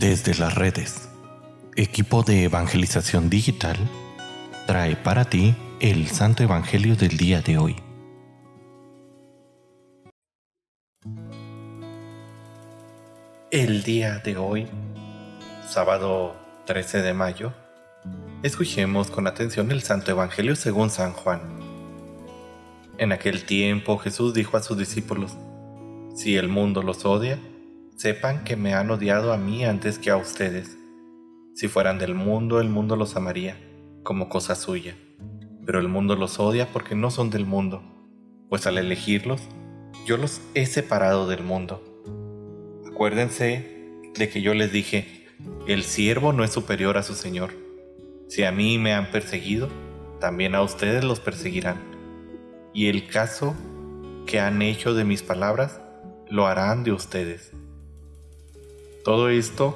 Desde las redes, equipo de evangelización digital trae para ti el Santo Evangelio del día de hoy. El día de hoy, sábado 13 de mayo, escuchemos con atención el Santo Evangelio según San Juan. En aquel tiempo Jesús dijo a sus discípulos, Si el mundo los odia, sepan que me han odiado a mí antes que a ustedes. Si fueran del mundo, el mundo los amaría, como cosa suya. Pero el mundo los odia porque no son del mundo, pues al elegirlos, yo los he separado del mundo. Acuérdense de que yo les dije, el siervo no es superior a su Señor. Si a mí me han perseguido, también a ustedes los perseguirán. Y el caso que han hecho de mis palabras, lo harán de ustedes. Todo esto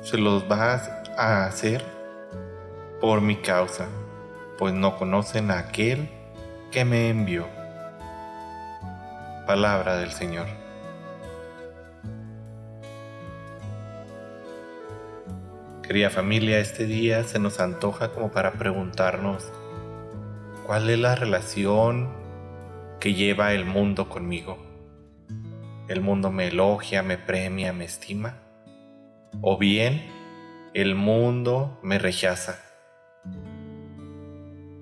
se los va a hacer por mi causa, pues no conocen a aquel que me envió. Palabra del Señor. Querida familia, este día se nos antoja como para preguntarnos cuál es la relación que lleva el mundo conmigo. ¿El mundo me elogia, me premia, me estima? O bien el mundo me rechaza?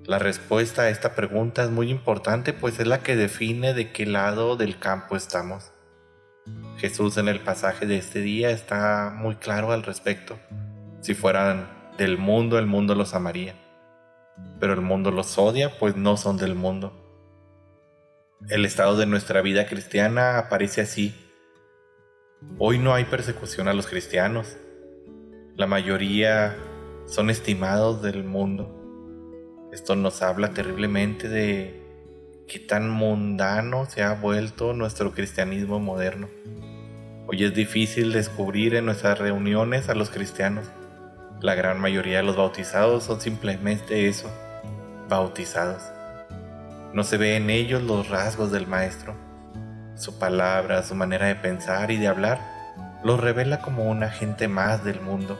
La respuesta a esta pregunta es muy importante pues es la que define de qué lado del campo estamos. Jesús en el pasaje de este día está muy claro al respecto. Si fueran del mundo, el mundo los amaría. Pero el mundo los odia, pues no son del mundo. El estado de nuestra vida cristiana aparece así Hoy no hay persecución a los cristianos. La mayoría son estimados del mundo. Esto nos habla terriblemente de qué tan mundano se ha vuelto nuestro cristianismo moderno. Hoy es difícil descubrir en nuestras reuniones a los cristianos. La gran mayoría de los bautizados son simplemente eso, bautizados. No se ve en ellos los rasgos del Maestro su palabra, su manera de pensar y de hablar, los revela como una gente más del mundo,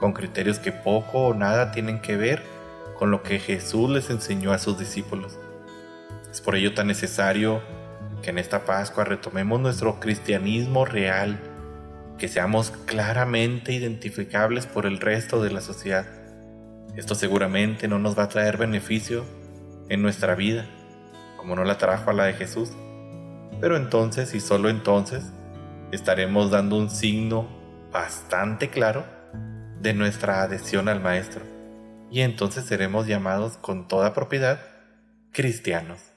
con criterios que poco o nada tienen que ver con lo que Jesús les enseñó a sus discípulos. Es por ello tan necesario que en esta Pascua retomemos nuestro cristianismo real, que seamos claramente identificables por el resto de la sociedad. Esto seguramente no nos va a traer beneficio en nuestra vida, como no la trajo a la de Jesús pero entonces y solo entonces estaremos dando un signo bastante claro de nuestra adhesión al Maestro. Y entonces seremos llamados con toda propiedad cristianos.